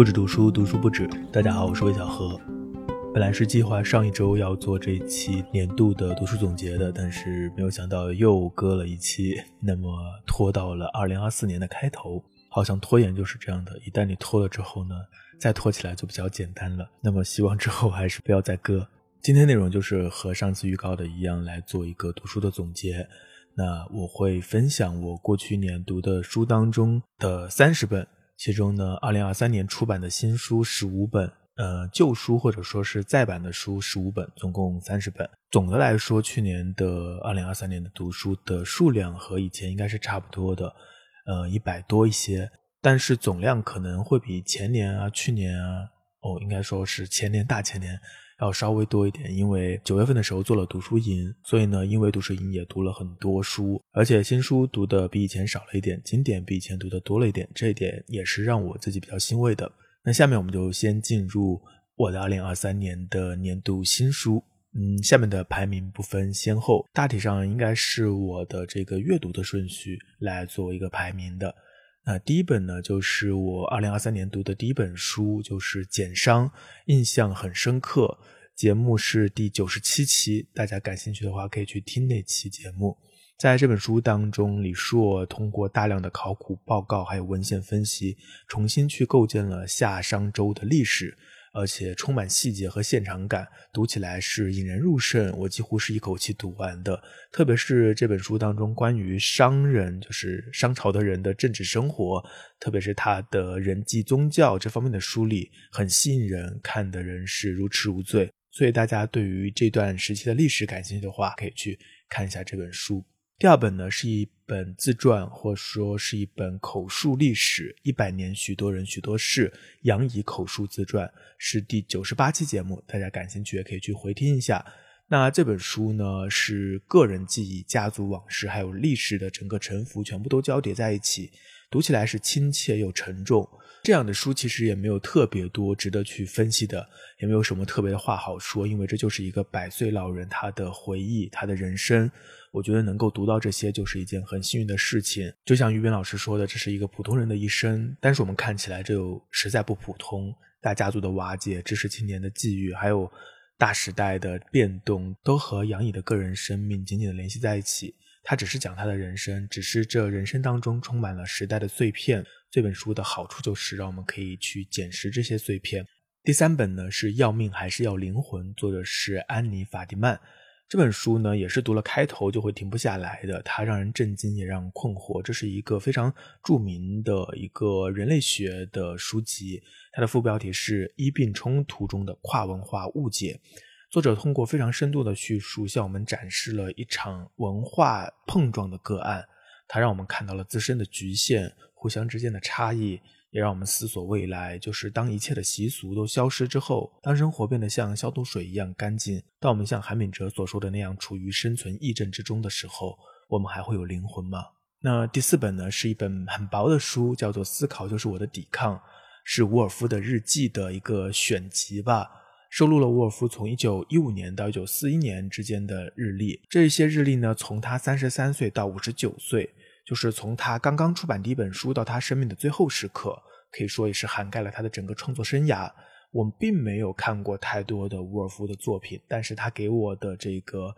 不止读书，读书不止。大家好，我是魏小何。本来是计划上一周要做这期年度的读书总结的，但是没有想到又搁了一期，那么拖到了二零二四年的开头。好像拖延就是这样的，一旦你拖了之后呢，再拖起来就比较简单了。那么希望之后还是不要再搁。今天内容就是和上次预告的一样，来做一个读书的总结。那我会分享我过去年读的书当中的三十本，其中呢，二零二三年出版的新书十五本，呃，旧书或者说是再版的书十五本，总共三十本。总的来说，去年的二零二三年的读书的数量和以前应该是差不多的，呃，一百多一些，但是总量可能会比前年啊、去年啊，哦，应该说是前年、大前年。要稍微多一点，因为九月份的时候做了读书营，所以呢，因为读书营也读了很多书，而且新书读的比以前少了一点，经典比以前读的多了一点，这一点也是让我自己比较欣慰的。那下面我们就先进入我的二零二三年的年度新书，嗯，下面的排名不分先后，大体上应该是我的这个阅读的顺序来做一个排名的。那第一本呢，就是我二零二三年读的第一本书，就是《简商》，印象很深刻。节目是第九十七期，大家感兴趣的话可以去听那期节目。在这本书当中，李硕通过大量的考古报告还有文献分析，重新去构建了夏商周的历史。而且充满细节和现场感，读起来是引人入胜。我几乎是一口气读完的。特别是这本书当中关于商人，就是商朝的人的政治生活，特别是他的人际宗教这方面的梳理，很吸引人，看的人是如痴如醉。所以大家对于这段时期的历史感兴趣的话，可以去看一下这本书。第二本呢是一本自传，或说是一本口述历史，一百年许多人许多事，杨怡口述自传，是第九十八期节目，大家感兴趣也可以去回听一下。那这本书呢是个人记忆、家族往事，还有历史的整个沉浮，全部都交叠在一起，读起来是亲切又沉重。这样的书其实也没有特别多值得去分析的，也没有什么特别的话好说，因为这就是一个百岁老人他的回忆，他的人生。我觉得能够读到这些就是一件很幸运的事情。就像于斌老师说的，这是一个普通人的一生，但是我们看起来这又实在不普通。大家族的瓦解，知识青年的际遇，还有大时代的变动，都和杨乙的个人生命紧紧的联系在一起。他只是讲他的人生，只是这人生当中充满了时代的碎片。这本书的好处就是让我们可以去捡拾这些碎片。第三本呢是要命还是要灵魂，作者是安妮法蒂曼。这本书呢也是读了开头就会停不下来的，它让人震惊也让人困惑。这是一个非常著名的一个人类学的书籍，它的副标题是医病冲突中的跨文化误解。作者通过非常深度的叙述，向我们展示了一场文化碰撞的个案，它让我们看到了自身的局限。互相之间的差异，也让我们思索未来。就是当一切的习俗都消失之后，当生活变得像消毒水一样干净，当我们像韩敏哲所说的那样处于生存疫症之中的时候，我们还会有灵魂吗？那第四本呢，是一本很薄的书，叫做《思考就是我的抵抗》，是伍尔夫的日记的一个选集吧，收录了沃尔夫从一九一五年到一九四一年之间的日历。这些日历呢，从他三十三岁到五十九岁。就是从他刚刚出版第一本书到他生命的最后时刻，可以说也是涵盖了他的整个创作生涯。我们并没有看过太多的沃尔夫的作品，但是他给我的这个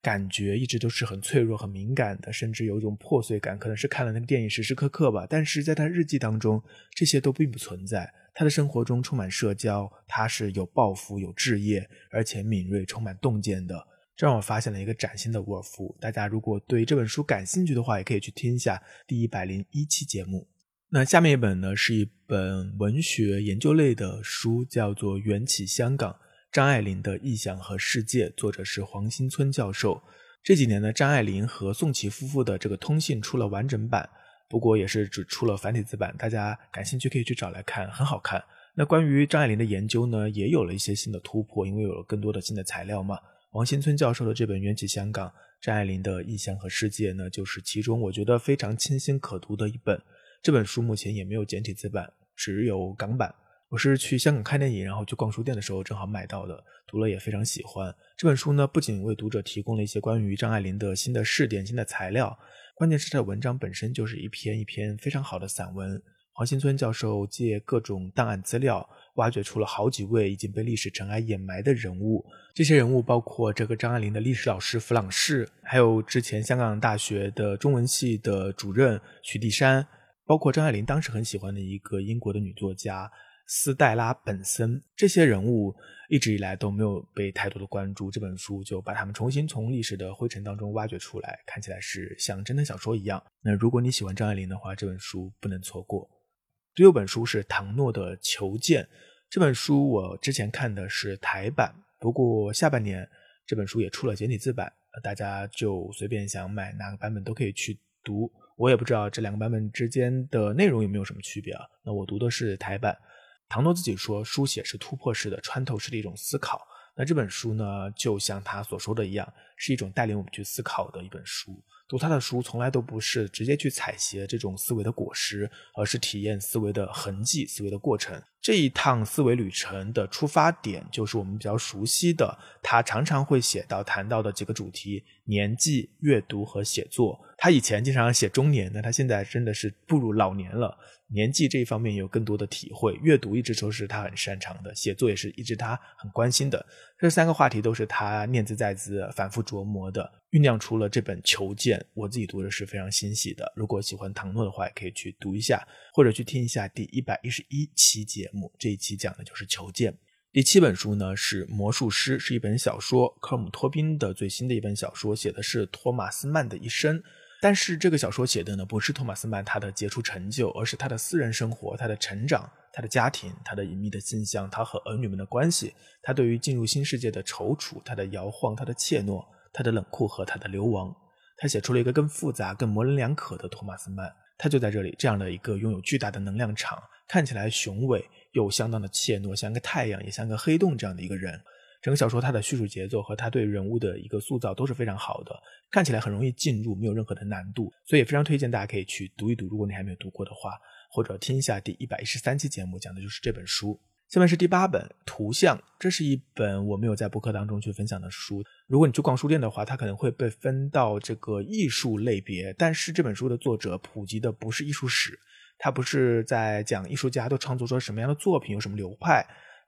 感觉一直都是很脆弱、很敏感的，甚至有一种破碎感。可能是看了那个电影时时刻刻吧，但是在他日记当中，这些都并不存在。他的生活中充满社交，他是有抱负、有志业，而且敏锐、充满洞见的。这让我发现了一个崭新的沃尔夫。大家如果对这本书感兴趣的话，也可以去听一下第一百零一期节目。那下面一本呢，是一本文学研究类的书，叫做《缘起香港：张爱玲的意象和世界》，作者是黄新村教授。这几年呢，张爱玲和宋琦夫妇的这个通信出了完整版，不过也是只出了繁体字版。大家感兴趣可以去找来看，很好看。那关于张爱玲的研究呢，也有了一些新的突破，因为有了更多的新的材料嘛。王新村教授的这本《缘起香港：张爱玲的意象和世界》呢，就是其中我觉得非常清新可读的一本。这本书目前也没有简体字版，只有港版。我是去香港看电影，然后去逛书店的时候正好买到的，读了也非常喜欢。这本书呢，不仅为读者提供了一些关于张爱玲的新的视点、新的材料，关键是它的文章本身就是一篇一篇非常好的散文。黄新村教授借各种档案资料，挖掘出了好几位已经被历史尘埃掩埋的人物。这些人物包括这个张爱玲的历史老师弗朗士，还有之前香港大学的中文系的主任许地山，包括张爱玲当时很喜欢的一个英国的女作家。斯黛拉·本森这些人物一直以来都没有被太多的关注，这本书就把他们重新从历史的灰尘当中挖掘出来，看起来是像侦探小说一样。那如果你喜欢张爱玲的话，这本书不能错过。第六本书是唐诺的《求见》，这本书我之前看的是台版，不过下半年这本书也出了简体字版，大家就随便想买哪个版本都可以去读。我也不知道这两个版本之间的内容有没有什么区别啊？那我读的是台版。唐诺自己说，书写是突破式的、穿透式的一种思考。那这本书呢，就像他所说的一样，是一种带领我们去思考的一本书。读他的书，从来都不是直接去采撷这种思维的果实，而是体验思维的痕迹、思维的过程。这一趟思维旅程的出发点，就是我们比较熟悉的，他常常会写到、谈到的几个主题：年纪、阅读和写作。他以前经常写中年，那他现在真的是步入老年了。年纪这一方面有更多的体会，阅读一直都是他很擅长的，写作也是一直他很关心的。这三个话题都是他念兹在兹、反复琢磨的，酝酿出了这本《求见》。我自己读的是非常欣喜的。如果喜欢唐诺的话，也可以去读一下，或者去听一下第一百一十一期节。这一期讲的就是《求见》。第七本书呢是《魔术师》，是一本小说，科姆托宾的最新的一本小说，写的是托马斯曼的一生。但是这个小说写的呢，不是托马斯曼他的杰出成就，而是他的私人生活、他的成长、他的家庭、他的隐秘的信象、他和儿女们的关系、他对于进入新世界的踌躇、他的摇晃、他的怯懦、他的冷酷和他的流亡。他写出了一个更复杂、更模棱两可的托马斯曼。他就在这里，这样的一个拥有巨大的能量场，看起来雄伟又相当的怯懦，像个太阳，也像个黑洞这样的一个人。整个小说它的叙述节奏和他对人物的一个塑造都是非常好的，看起来很容易进入，没有任何的难度，所以也非常推荐大家可以去读一读。如果你还没有读过的话，或者听一下第一百一十三期节目，讲的就是这本书。下面是第八本《图像》，这是一本我没有在博客当中去分享的书。如果你去逛书店的话，它可能会被分到这个艺术类别，但是这本书的作者普及的不是艺术史，他不是在讲艺术家都创作出什么样的作品，有什么流派。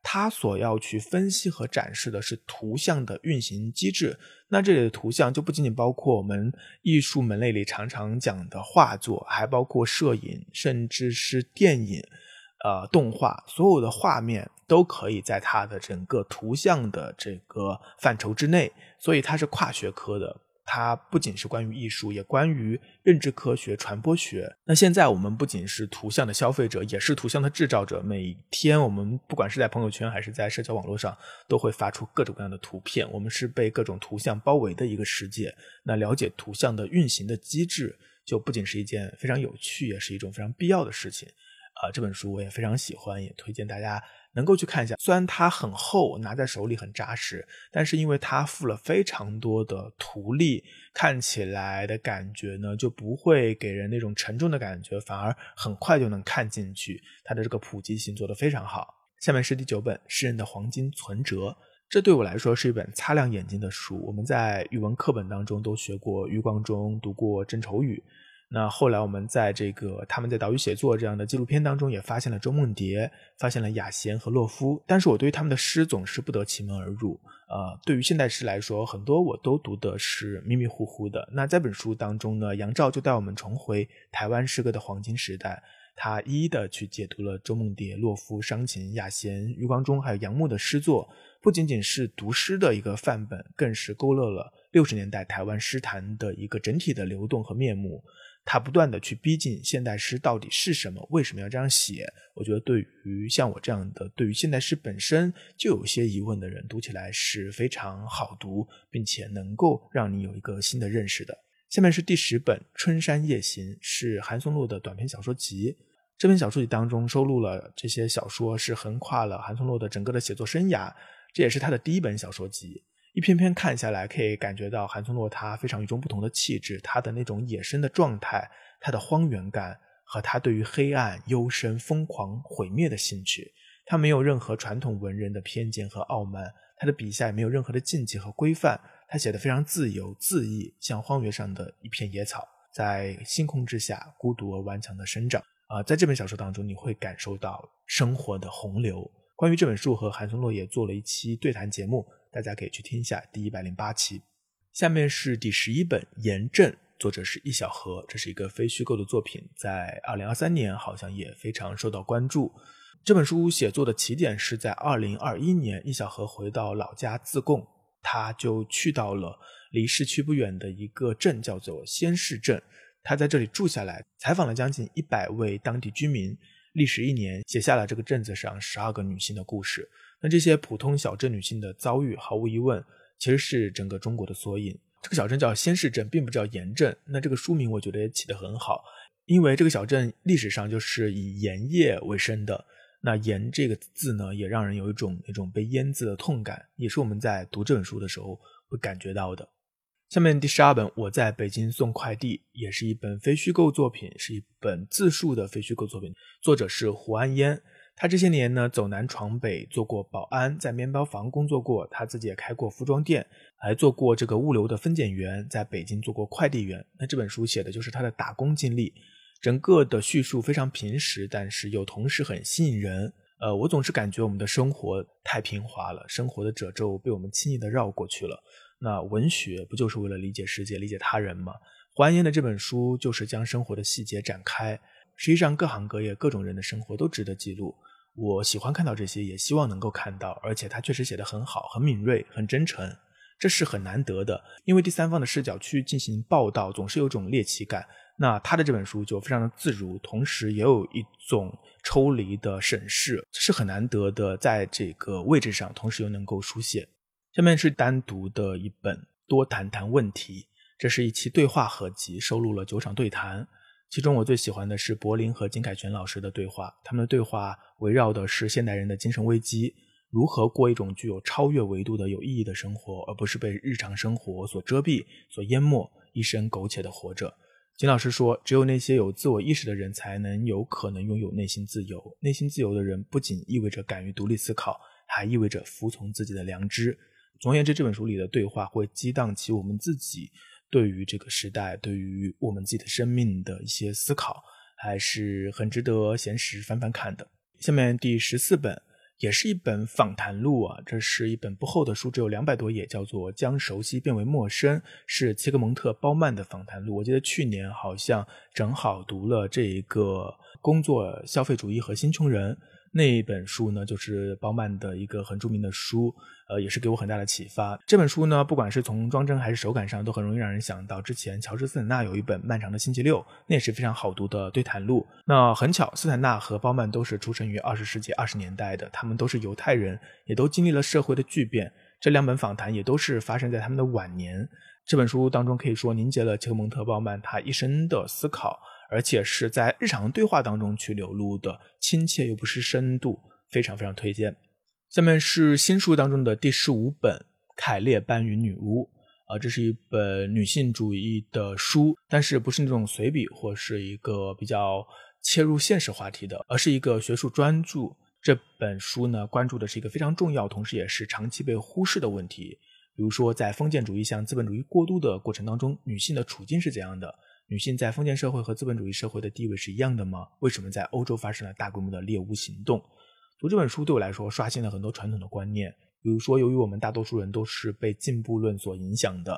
他所要去分析和展示的是图像的运行机制。那这里的图像就不仅仅包括我们艺术门类里常常讲的画作，还包括摄影，甚至是电影、呃动画，所有的画面都可以在它的整个图像的这个范畴之内。所以它是跨学科的。它不仅是关于艺术，也关于认知科学、传播学。那现在我们不仅是图像的消费者，也是图像的制造者。每天我们不管是在朋友圈还是在社交网络上，都会发出各种各样的图片。我们是被各种图像包围的一个世界。那了解图像的运行的机制，就不仅是一件非常有趣，也是一种非常必要的事情。啊，这本书我也非常喜欢，也推荐大家。能够去看一下，虽然它很厚，拿在手里很扎实，但是因为它附了非常多的图例，看起来的感觉呢就不会给人那种沉重的感觉，反而很快就能看进去。它的这个普及性做得非常好。下面是第九本《诗人的黄金存折》，这对我来说是一本擦亮眼睛的书。我们在语文课本当中都学过余光中，读过郑愁予。那后来我们在这个他们在岛屿写作这样的纪录片当中，也发现了周梦蝶，发现了雅贤和洛夫。但是我对于他们的诗总是不得其门而入。呃，对于现代诗来说，很多我都读的是迷迷糊糊的。那在本书当中呢，杨照就带我们重回台湾诗歌的黄金时代，他一一的去解读了周梦蝶、洛夫、商禽、雅贤、余光中还有杨牧的诗作，不仅仅是读诗的一个范本，更是勾勒了六十年代台湾诗坛的一个整体的流动和面目。他不断的去逼近现代诗到底是什么，为什么要这样写？我觉得对于像我这样的对于现代诗本身就有些疑问的人，读起来是非常好读，并且能够让你有一个新的认识的。下面是第十本《春山夜行》，是韩松露的短篇小说集。这本小说集当中收录了这些小说，是横跨了韩松露的整个的写作生涯，这也是他的第一本小说集。一篇篇看下来，可以感觉到韩松洛他非常与众不同的气质，他的那种野生的状态，他的荒原感和他对于黑暗、幽深、疯狂、毁灭的兴趣。他没有任何传统文人的偏见和傲慢，他的笔下也没有任何的禁忌和规范。他写的非常自由恣意，像荒原上的一片野草，在星空之下孤独而顽强的生长。啊，在这本小说当中，你会感受到生活的洪流。关于这本书和韩松落也做了一期对谈节目，大家可以去听一下第一百零八期。下面是第十一本《严正》，作者是易小河，这是一个非虚构的作品，在二零二三年好像也非常受到关注。这本书写作的起点是在二零二一年，易小河回到老家自贡，他就去到了离市区不远的一个镇，叫做仙市镇。他在这里住下来，采访了将近一百位当地居民。历时一年，写下了这个镇子上十二个女性的故事。那这些普通小镇女性的遭遇，毫无疑问，其实是整个中国的缩影。这个小镇叫仙市镇，并不叫盐镇。那这个书名我觉得也起得很好，因为这个小镇历史上就是以盐业为生的。那盐这个字呢，也让人有一种那种被腌制的痛感，也是我们在读这本书的时候会感觉到的。下面第十二本《我在北京送快递》也是一本非虚构作品，是一本自述的非虚构作品。作者是胡安烟，他这些年呢走南闯北，做过保安，在面包房工作过，他自己也开过服装店，还做过这个物流的分拣员，在北京做过快递员。那这本书写的就是他的打工经历，整个的叙述非常平实，但是又同时很吸引人。呃，我总是感觉我们的生活太平滑了，生活的褶皱被我们轻易的绕过去了。那文学不就是为了理解世界、理解他人吗？胡安的这本书就是将生活的细节展开。实际上，各行各业、各种人的生活都值得记录。我喜欢看到这些，也希望能够看到。而且他确实写得很好，很敏锐，很真诚，这是很难得的。因为第三方的视角去进行报道，总是有种猎奇感。那他的这本书就非常的自如，同时也有一种抽离的审视，是很难得的。在这个位置上，同时又能够书写。下面是单独的一本，多谈谈问题。这是一期对话合集，收录了九场对谈。其中我最喜欢的是柏林和金凯旋老师的对话。他们的对话围绕的是现代人的精神危机，如何过一种具有超越维度的有意义的生活，而不是被日常生活所遮蔽、所淹没，一生苟且的活着。金老师说，只有那些有自我意识的人，才能有可能拥有内心自由。内心自由的人，不仅意味着敢于独立思考，还意味着服从自己的良知。总而言之，这本书里的对话会激荡起我们自己对于这个时代、对于我们自己的生命的一些思考，还是很值得闲时翻翻看的。下面第十四本也是一本访谈录啊，这是一本不厚的书，只有两百多页，叫做《将熟悉变为陌生》，是切格蒙特·鲍曼的访谈录。我记得去年好像正好读了这一个工作消费主义和新穷人。那一本书呢，就是包曼的一个很著名的书，呃，也是给我很大的启发。这本书呢，不管是从装帧还是手感上，都很容易让人想到之前乔治斯坦纳有一本《漫长的星期六》，那也是非常好读的对谈录。那很巧，斯坦纳和包曼都是出生于二十世纪二十年代的，他们都是犹太人，也都经历了社会的巨变。这两本访谈也都是发生在他们的晚年。这本书当中可以说凝结了切克蒙特·鲍曼他一生的思考。而且是在日常对话当中去流露的亲切又不失深度，非常非常推荐。下面是新书当中的第十五本《凯列班与女巫》啊，这是一本女性主义的书，但是不是那种随笔或是一个比较切入现实话题的，而是一个学术专著。这本书呢，关注的是一个非常重要，同时也是长期被忽视的问题，比如说在封建主义向资本主义过渡的过程当中，女性的处境是怎样的。女性在封建社会和资本主义社会的地位是一样的吗？为什么在欧洲发生了大规模的猎巫行动？读这本书对我来说刷新了很多传统的观念，比如说，由于我们大多数人都是被进步论所影响的，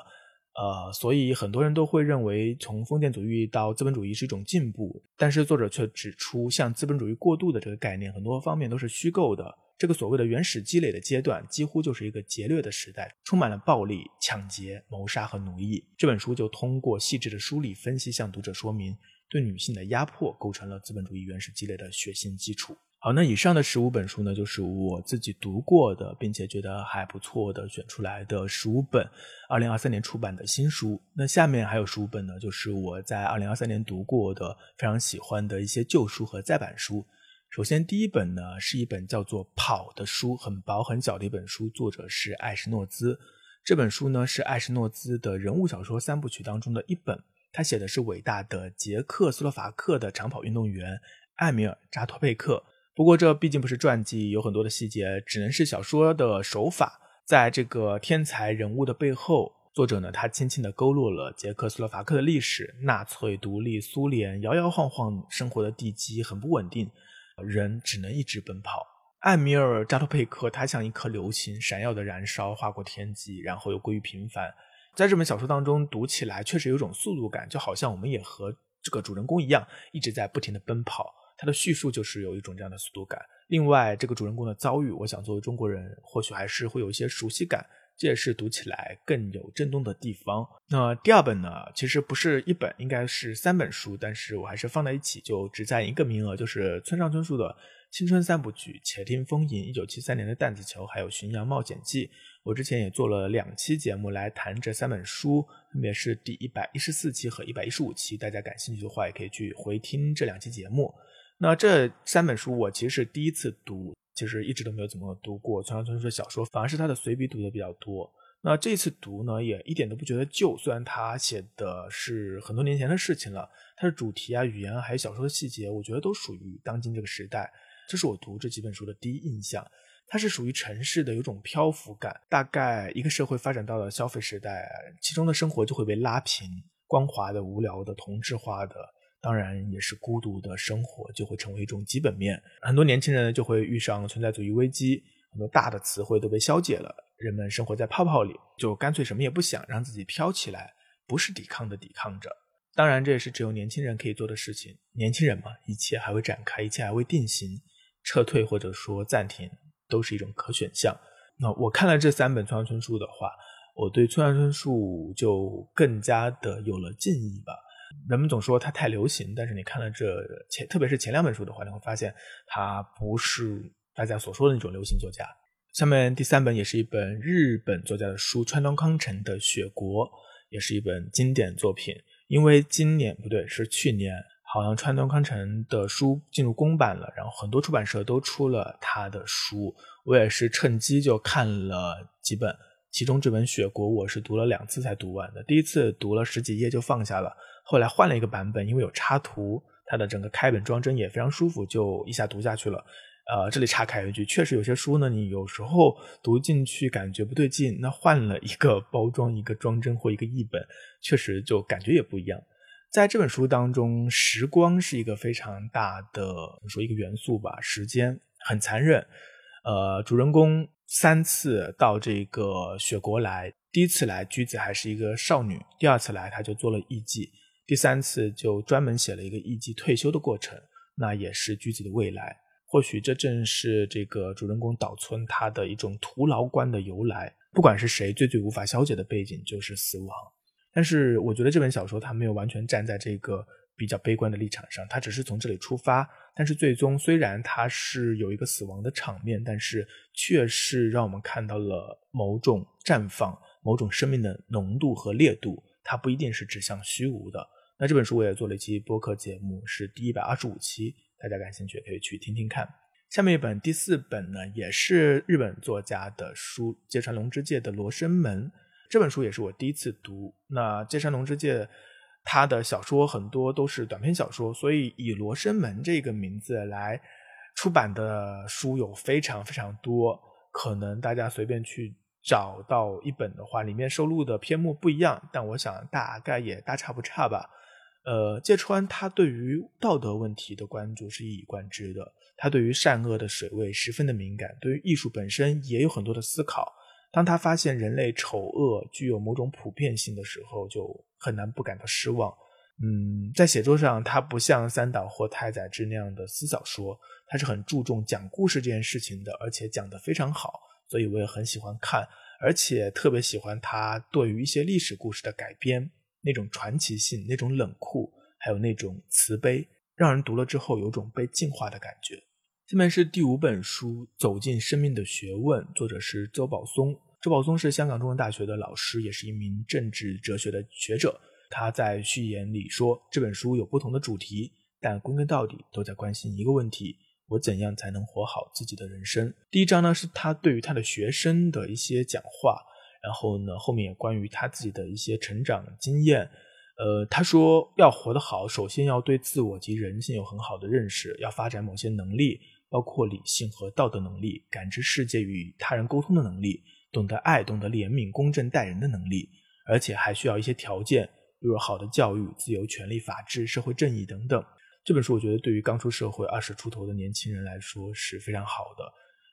呃，所以很多人都会认为从封建主义到资本主义是一种进步。但是作者却指出，向资本主义过渡的这个概念，很多方面都是虚构的。这个所谓的原始积累的阶段，几乎就是一个劫掠的时代，充满了暴力、抢劫、谋杀和奴役。这本书就通过细致的梳理分析，向读者说明，对女性的压迫构成了资本主义原始积累的血腥基础。好，那以上的十五本书呢，就是我自己读过的，并且觉得还不错的选出来的十五本二零二三年出版的新书。那下面还有十五本呢，就是我在二零二三年读过的非常喜欢的一些旧书和再版书。首先，第一本呢是一本叫做《跑》的书，很薄很小的一本书，作者是艾什诺兹。这本书呢是艾什诺兹的人物小说三部曲当中的一本。他写的是伟大的捷克斯洛伐克的长跑运动员艾米尔扎托佩克。不过这毕竟不是传记，有很多的细节只能是小说的手法。在这个天才人物的背后，作者呢，他轻轻地勾勒了捷克斯洛伐克的历史，纳粹独立，苏联摇摇晃晃，生活的地基很不稳定，人只能一直奔跑。艾米尔·扎托佩克，他像一颗流星，闪耀的燃烧，划过天际，然后又归于平凡。在这本小说当中读起来，确实有种速度感，就好像我们也和这个主人公一样，一直在不停的奔跑。他的叙述就是有一种这样的速度感。另外，这个主人公的遭遇，我想作为中国人，或许还是会有一些熟悉感。这也是读起来更有震动的地方。那第二本呢，其实不是一本，应该是三本书，但是我还是放在一起，就只占一个名额，就是村上春树的青春三部曲《且听风吟》、一九七三年的《弹子球》，还有《巡洋冒险记》。我之前也做了两期节目来谈这三本书，分别是第一百一十四期和一百一十五期。大家感兴趣的话，也可以去回听这两期节目。那这三本书我其实是第一次读。其实一直都没有怎么读过村上春树的小说，反而是他的随笔读的比较多。那这次读呢，也一点都不觉得旧。虽然他写的是很多年前的事情了，他的主题啊、语言，还有小说的细节，我觉得都属于当今这个时代。这是我读这几本书的第一印象。它是属于城市的，有种漂浮感。大概一个社会发展到了消费时代，其中的生活就会被拉平，光滑的、无聊的、同质化的。当然，也是孤独的生活就会成为一种基本面。很多年轻人就会遇上存在主义危机，很多大的词汇都被消解了，人们生活在泡泡里，就干脆什么也不想，让自己飘起来，不是抵抗的抵抗着。当然，这也是只有年轻人可以做的事情。年轻人嘛，一切还未展开，一切还未定型，撤退或者说暂停都是一种可选项。那我看了这三本村上春树的话，我对村上春树就更加的有了敬意吧。人们总说他太流行，但是你看了这前，特别是前两本书的话，你会发现他不是大家所说的那种流行作家。下面第三本也是一本日本作家的书，川端康成的《雪国》也是一本经典作品。因为今年不对，是去年，好像川端康成的书进入公版了，然后很多出版社都出了他的书，我也是趁机就看了几本。其中这本《雪国》，我是读了两次才读完的。第一次读了十几页就放下了，后来换了一个版本，因为有插图，它的整个开本装帧也非常舒服，就一下读下去了。呃，这里插开一句，确实有些书呢，你有时候读进去感觉不对劲，那换了一个包装、一个装帧或一个译本，确实就感觉也不一样。在这本书当中，时光是一个非常大的说一个元素吧，时间很残忍。呃，主人公。三次到这个雪国来，第一次来居子还是一个少女，第二次来他就做了艺妓，第三次就专门写了一个艺伎退休的过程，那也是居子的未来。或许这正是这个主人公岛村他的一种徒劳观的由来。不管是谁，最最无法消解的背景就是死亡。但是我觉得这本小说它没有完全站在这个。比较悲观的立场上，它只是从这里出发，但是最终虽然它是有一个死亡的场面，但是却是让我们看到了某种绽放、某种生命的浓度和烈度，它不一定是指向虚无的。那这本书我也做了一期播客节目，是第一百二十五期，大家感兴趣可以去听听看。下面一本第四本呢，也是日本作家的书，芥川龙之介的《罗生门》这本书也是我第一次读。那芥川龙之介。他的小说很多都是短篇小说，所以以《罗生门》这个名字来出版的书有非常非常多。可能大家随便去找到一本的话，里面收录的篇目不一样，但我想大概也大差不差吧。呃，芥川他对于道德问题的关注是一以贯之的，他对于善恶的水位十分的敏感，对于艺术本身也有很多的思考。当他发现人类丑恶具有某种普遍性的时候，就很难不感到失望。嗯，在写作上，他不像三岛或太宰治那样的思小说，他是很注重讲故事这件事情的，而且讲得非常好，所以我也很喜欢看，而且特别喜欢他对于一些历史故事的改编，那种传奇性、那种冷酷，还有那种慈悲，让人读了之后有种被净化的感觉。下面是第五本书《走进生命的学问》，作者是周宝松。周宝松是香港中文大学的老师，也是一名政治哲学的学者。他在序言里说，这本书有不同的主题，但归根到底都在关心一个问题：我怎样才能活好自己的人生？第一章呢是他对于他的学生的一些讲话，然后呢后面也关于他自己的一些成长经验。呃，他说要活得好，首先要对自我及人性有很好的认识，要发展某些能力。包括理性和道德能力，感知世界与他人沟通的能力，懂得爱、懂得怜悯、公正待人的能力。而且还需要一些条件，比如好的教育、自由、权利、法治、社会正义等等。这本书我觉得对于刚出社会二十出头的年轻人来说是非常好的，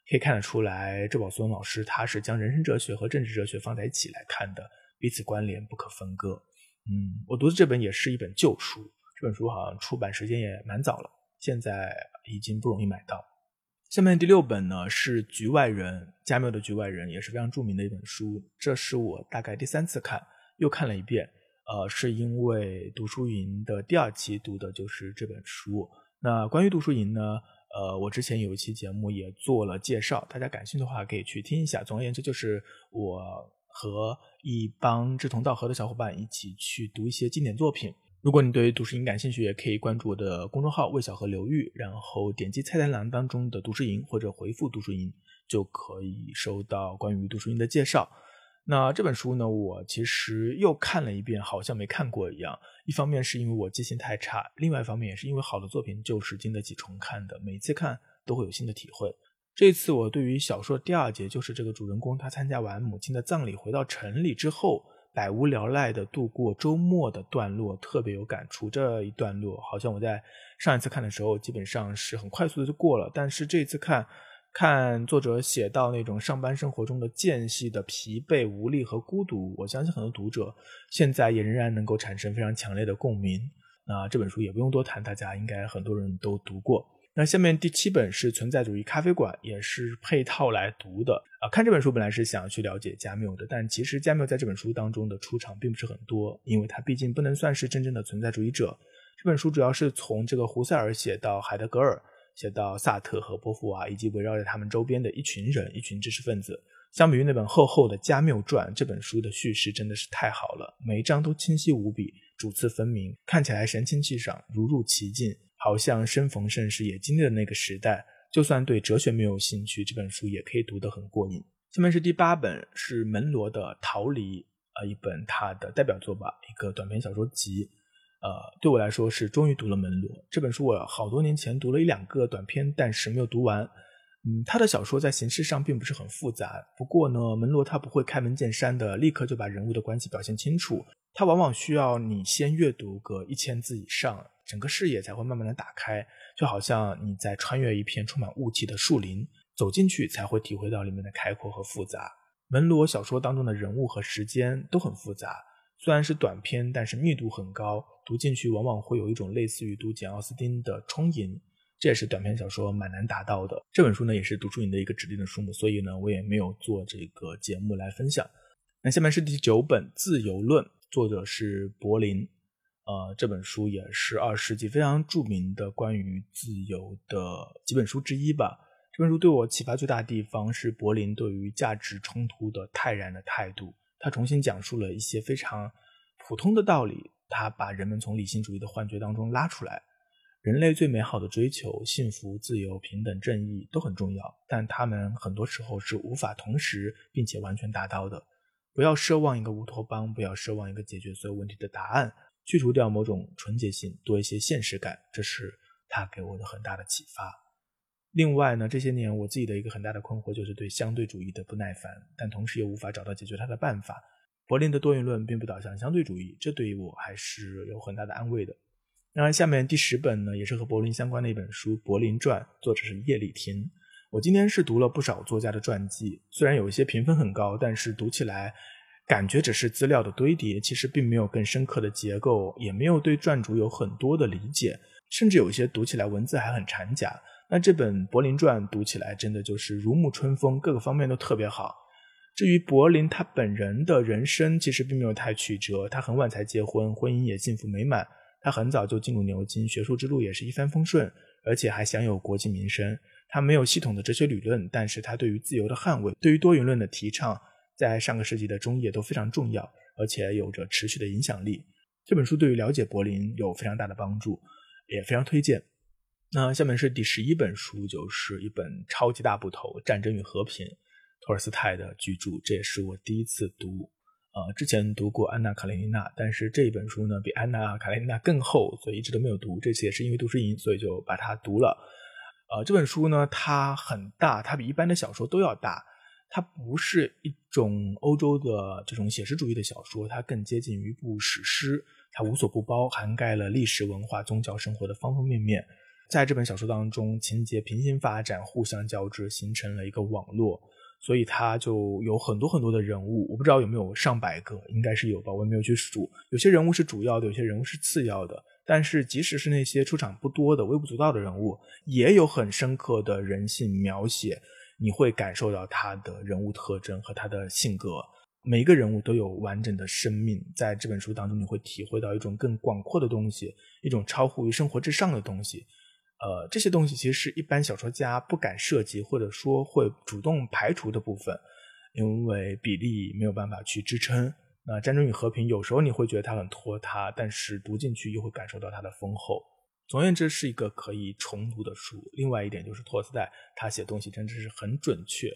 可以看得出来，周宝松老师他是将人生哲学和政治哲学放在一起来看的，彼此关联不可分割。嗯，我读的这本也是一本旧书，这本书好像出版时间也蛮早了，现在已经不容易买到。下面第六本呢是《局外人》，加缪的《局外人》也是非常著名的一本书，这是我大概第三次看，又看了一遍。呃，是因为读书营的第二期读的就是这本书。那关于读书营呢，呃，我之前有一期节目也做了介绍，大家感兴趣的话可以去听一下。总而言之，就是我和一帮志同道合的小伙伴一起去读一些经典作品。如果你对读书营感兴趣，也可以关注我的公众号“魏小河流域”，然后点击菜单栏当中的读书营或者回复“读书营”，就可以收到关于读书营的介绍。那这本书呢，我其实又看了一遍，好像没看过一样。一方面是因为我记性太差，另外一方面也是因为好的作品就是经得起重看的，每次看都会有新的体会。这次我对于小说第二节，就是这个主人公他参加完母亲的葬礼回到城里之后，百无聊赖的度过周末的段落特别有感触。这一段落好像我在上一次看的时候基本上是很快速的就过了，但是这次看。看作者写到那种上班生活中的间隙的疲惫、无力和孤独，我相信很多读者现在也仍然能够产生非常强烈的共鸣。那这本书也不用多谈，大家应该很多人都读过。那下面第七本是《存在主义咖啡馆》，也是配套来读的啊。看这本书本来是想去了解加缪的，但其实加缪在这本书当中的出场并不是很多，因为他毕竟不能算是真正的存在主义者。这本书主要是从这个胡塞尔写到海德格尔。写到萨特和波伏娃，以及围绕在他们周边的一群人、一群知识分子。相比于那本厚厚的《加缪传》，这本书的叙事真的是太好了，每一章都清晰无比，主次分明，看起来神清气爽，如入其境，好像生逢盛世，也经历了那个时代。就算对哲学没有兴趣，这本书也可以读得很过瘾。下面是第八本，是门罗的《逃离》，呃，一本他的代表作吧，一个短篇小说集。呃，对我来说是终于读了门罗这本书。我好多年前读了一两个短篇，但是没有读完。嗯，他的小说在形式上并不是很复杂，不过呢，门罗他不会开门见山的立刻就把人物的关系表现清楚，他往往需要你先阅读个一千字以上，整个视野才会慢慢的打开，就好像你在穿越一片充满雾气的树林，走进去才会体会到里面的开阔和复杂。门罗小说当中的人物和时间都很复杂。虽然是短篇，但是密度很高，读进去往往会有一种类似于读简·奥斯汀的充盈，这也是短篇小说蛮难达到的。这本书呢，也是读书营的一个指定的书目，所以呢，我也没有做这个节目来分享。那下面是第九本《自由论》，作者是柏林。呃，这本书也是二十世纪非常著名的关于自由的几本书之一吧。这本书对我启发最大的地方是柏林对于价值冲突的泰然的态度。他重新讲述了一些非常普通的道理，他把人们从理性主义的幻觉当中拉出来。人类最美好的追求，幸福、自由、平等、正义都很重要，但他们很多时候是无法同时并且完全达到的。不要奢望一个乌托邦，不要奢望一个解决所有问题的答案，去除掉某种纯洁性，多一些现实感，这是他给我的很大的启发。另外呢，这些年我自己的一个很大的困惑就是对相对主义的不耐烦，但同时又无法找到解决它的办法。柏林的多元论并不导向相对主义，这对于我还是有很大的安慰的。那下面第十本呢，也是和柏林相关的一本书《柏林传》，作者是叶利廷。我今天是读了不少作家的传记，虽然有一些评分很高，但是读起来感觉只是资料的堆叠，其实并没有更深刻的结构，也没有对传主有很多的理解，甚至有一些读起来文字还很掺假。那这本《柏林传》读起来真的就是如沐春风，各个方面都特别好。至于柏林他本人的人生，其实并没有太曲折。他很晚才结婚，婚姻也幸福美满。他很早就进入牛津，学术之路也是一帆风顺，而且还享有国际名声。他没有系统的哲学理论，但是他对于自由的捍卫，对于多元论的提倡，在上个世纪的中叶都非常重要，而且有着持续的影响力。这本书对于了解柏林有非常大的帮助，也非常推荐。那下面是第十一本书，就是一本超级大部头《战争与和平》，托尔斯泰的巨著，这也是我第一次读。呃，之前读过《安娜·卡列尼娜》，但是这一本书呢比《安娜·卡列尼娜》更厚，所以一直都没有读。这次也是因为读书营，所以就把它读了。呃，这本书呢它很大，它比一般的小说都要大。它不是一种欧洲的这种写实主义的小说，它更接近于一部史诗。它无所不包，涵盖了历史文化、宗教生活的方方面面。在这本小说当中，情节平行发展，互相交织，形成了一个网络。所以它就有很多很多的人物，我不知道有没有上百个，应该是有吧，我也没有去数。有些人物是主要的，有些人物是次要的。但是即使是那些出场不多的、微不足道的人物，也有很深刻的人性描写，你会感受到他的人物特征和他的性格。每一个人物都有完整的生命，在这本书当中，你会体会到一种更广阔的东西，一种超乎于生活之上的东西。呃，这些东西其实是一般小说家不敢涉及，或者说会主动排除的部分，因为比例没有办法去支撑。那《战争与和平》有时候你会觉得它很拖沓，但是读进去又会感受到它的丰厚。总而言之，是一个可以重读的书。另外一点就是托斯泰他写东西真的是很准确。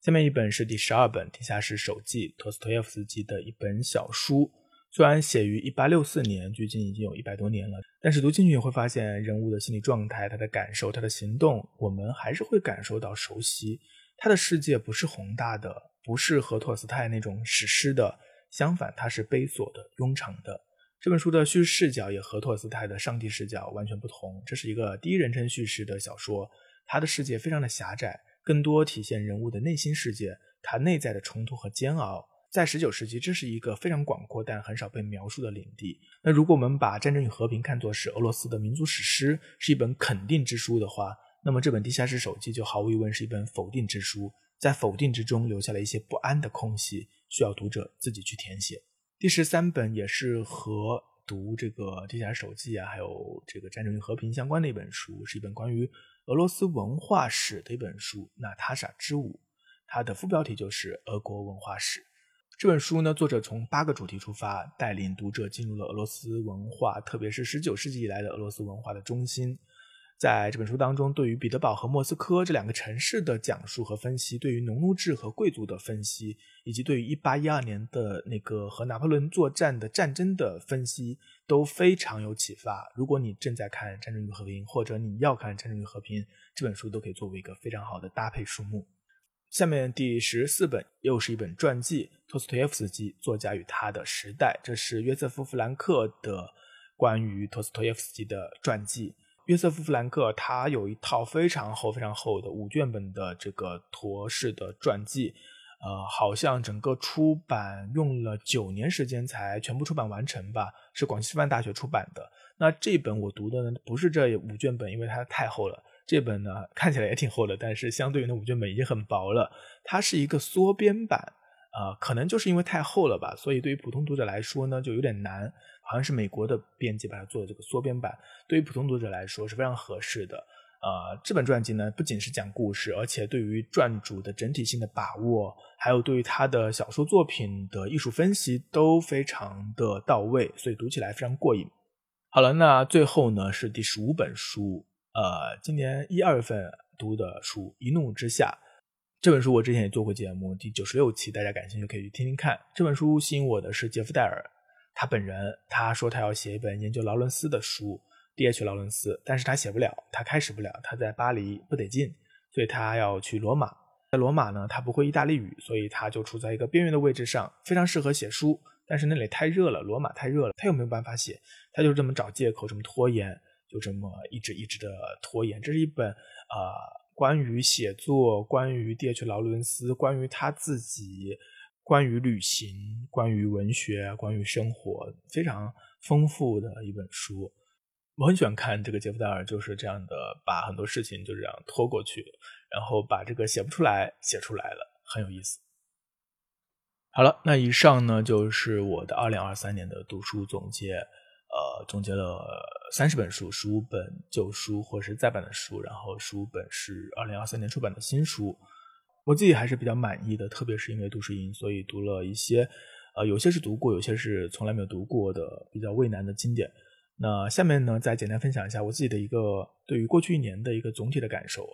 下面一本是第十二本《地下室手记》，托斯托耶夫斯基的一本小书。虽然写于一八六四年，距今已经有一百多年了，但是读进去你会发现人物的心理状态、他的感受、他的行动，我们还是会感受到熟悉。他的世界不是宏大的，不是和托尔斯泰那种史诗的，相反，它是悲琐的、庸常的。这本书的叙事视角也和托尔斯泰的上帝视角完全不同。这是一个第一人称叙事的小说，他的世界非常的狭窄。更多体现人物的内心世界，他内在的冲突和煎熬。在十九世纪，这是一个非常广阔但很少被描述的领地。那如果我们把《战争与和平》看作是俄罗斯的民族史诗，是一本肯定之书的话，那么这本《地下室手记》就毫无疑问是一本否定之书，在否定之中留下了一些不安的空隙，需要读者自己去填写。第十三本也是和读这个《地下室手记》啊，还有这个《战争与和平》相关的一本书，是一本关于。俄罗斯文化史的一本书《娜塔莎之舞》，它的副标题就是《俄国文化史》。这本书呢，作者从八个主题出发，带领读者进入了俄罗斯文化，特别是十九世纪以来的俄罗斯文化的中心。在这本书当中，对于彼得堡和莫斯科这两个城市的讲述和分析，对于农奴制和贵族的分析，以及对于一八一二年的那个和拿破仑作战的战争的分析，都非常有启发。如果你正在看《战争与和平》，或者你要看《战争与和平》，这本书都可以作为一个非常好的搭配书目。下面第十四本又是一本传记，托斯托耶夫斯基作家与他的时代，这是约瑟夫·弗兰克的关于托斯托耶夫斯基的传记。约瑟夫·弗兰克他有一套非常厚、非常厚的五卷本的这个陀氏的传记，呃，好像整个出版用了九年时间才全部出版完成吧？是广西师范大学出版的。那这本我读的呢，不是这五卷本，因为它太厚了。这本呢看起来也挺厚的，但是相对于那五卷本已经很薄了。它是一个缩编版，啊，可能就是因为太厚了吧，所以对于普通读者来说呢，就有点难。好像是美国的编辑把它做的这个缩编版，对于普通读者来说是非常合适的。呃，这本传记呢，不仅是讲故事，而且对于传主的整体性的把握，还有对于他的小说作品的艺术分析都非常的到位，所以读起来非常过瘾。好了，那最后呢是第十五本书，呃，今年一二月份读的书《一怒之下》这本书，我之前也做过节目，第九十六期，大家感兴趣可以去听听看。这本书吸引我的是杰夫戴尔。他本人他说他要写一本研究劳伦斯的书，D.H. 劳伦斯，但是他写不了，他开始不了，他在巴黎不得劲，所以他要去罗马。在罗马呢，他不会意大利语，所以他就处在一个边缘的位置上，非常适合写书，但是那里太热了，罗马太热了，他又没有办法写，他就这么找借口，这么拖延，就这么一直一直的拖延。这是一本啊，关于写作，关于 D.H. 劳伦斯，关于他自己。关于旅行、关于文学、关于生活，非常丰富的一本书。我很喜欢看这个杰夫·戴尔，就是这样的，把很多事情就这样拖过去，然后把这个写不出来写出来了，很有意思。好了，那以上呢就是我的二零二三年的读书总结，呃，总结了三十本书，十五本旧书或是再版的书，然后十五本是二零二三年出版的新书。我自己还是比较满意的，特别是因为杜诗音，所以读了一些，呃，有些是读过，有些是从来没有读过的比较畏难的经典。那下面呢，再简单分享一下我自己的一个对于过去一年的一个总体的感受。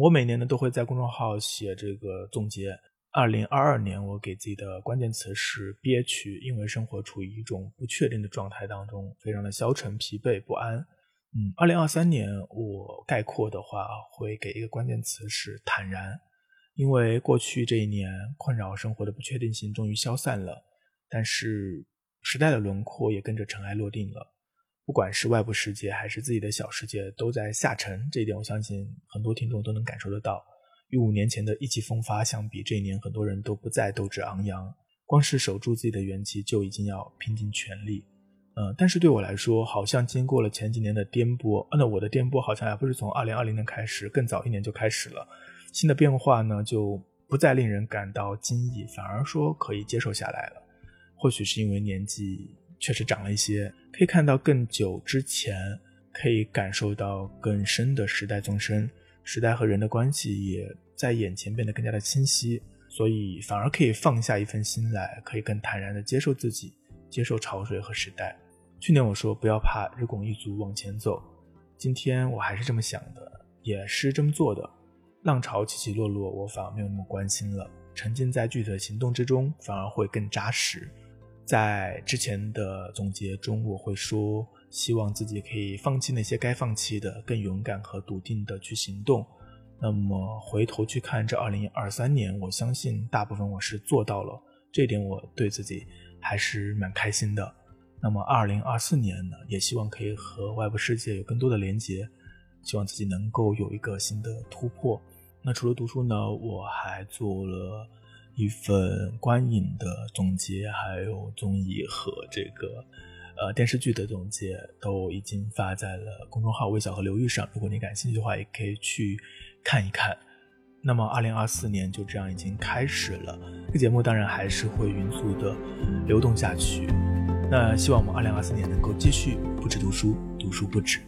我每年呢都会在公众号写这个总结。二零二二年我给自己的关键词是憋屈，因为生活处于一种不确定的状态当中，非常的消沉、疲惫、不安。嗯，二零二三年我概括的话会给一个关键词是坦然。因为过去这一年困扰生活的不确定性终于消散了，但是时代的轮廓也跟着尘埃落定了。不管是外部世界还是自己的小世界，都在下沉。这一点，我相信很多听众都能感受得到。与五年前的意气风发相比，这一年很多人都不再斗志昂扬，光是守住自己的元气就已经要拼尽全力。嗯，但是对我来说，好像经过了前几年的颠簸，那我的颠簸好像还不是从二零二零年开始，更早一年就开始了。新的变化呢，就不再令人感到惊异，反而说可以接受下来了。或许是因为年纪确实长了一些，可以看到更久之前，可以感受到更深的时代纵深，时代和人的关系也在眼前变得更加的清晰，所以反而可以放下一份心来，可以更坦然的接受自己，接受潮水和时代。去年我说不要怕，日拱一卒往前走。今天我还是这么想的，也是这么做的。浪潮起起落落，我反而没有那么关心了。沉浸在具体的行动之中，反而会更扎实。在之前的总结中，我会说，希望自己可以放弃那些该放弃的，更勇敢和笃定的去行动。那么回头去看这2023年，我相信大部分我是做到了，这点我对自己还是蛮开心的。那么2024年呢，也希望可以和外部世界有更多的连接，希望自己能够有一个新的突破。那除了读书呢，我还做了一份观影的总结，还有综艺和这个呃电视剧的总结，都已经发在了公众号“微小和刘玉”上。如果你感兴趣的话，也可以去看一看。那么，二零二四年就这样已经开始了，这个节目当然还是会匀速的流动下去。那希望我们二零二四年能够继续不止读书，读书不止。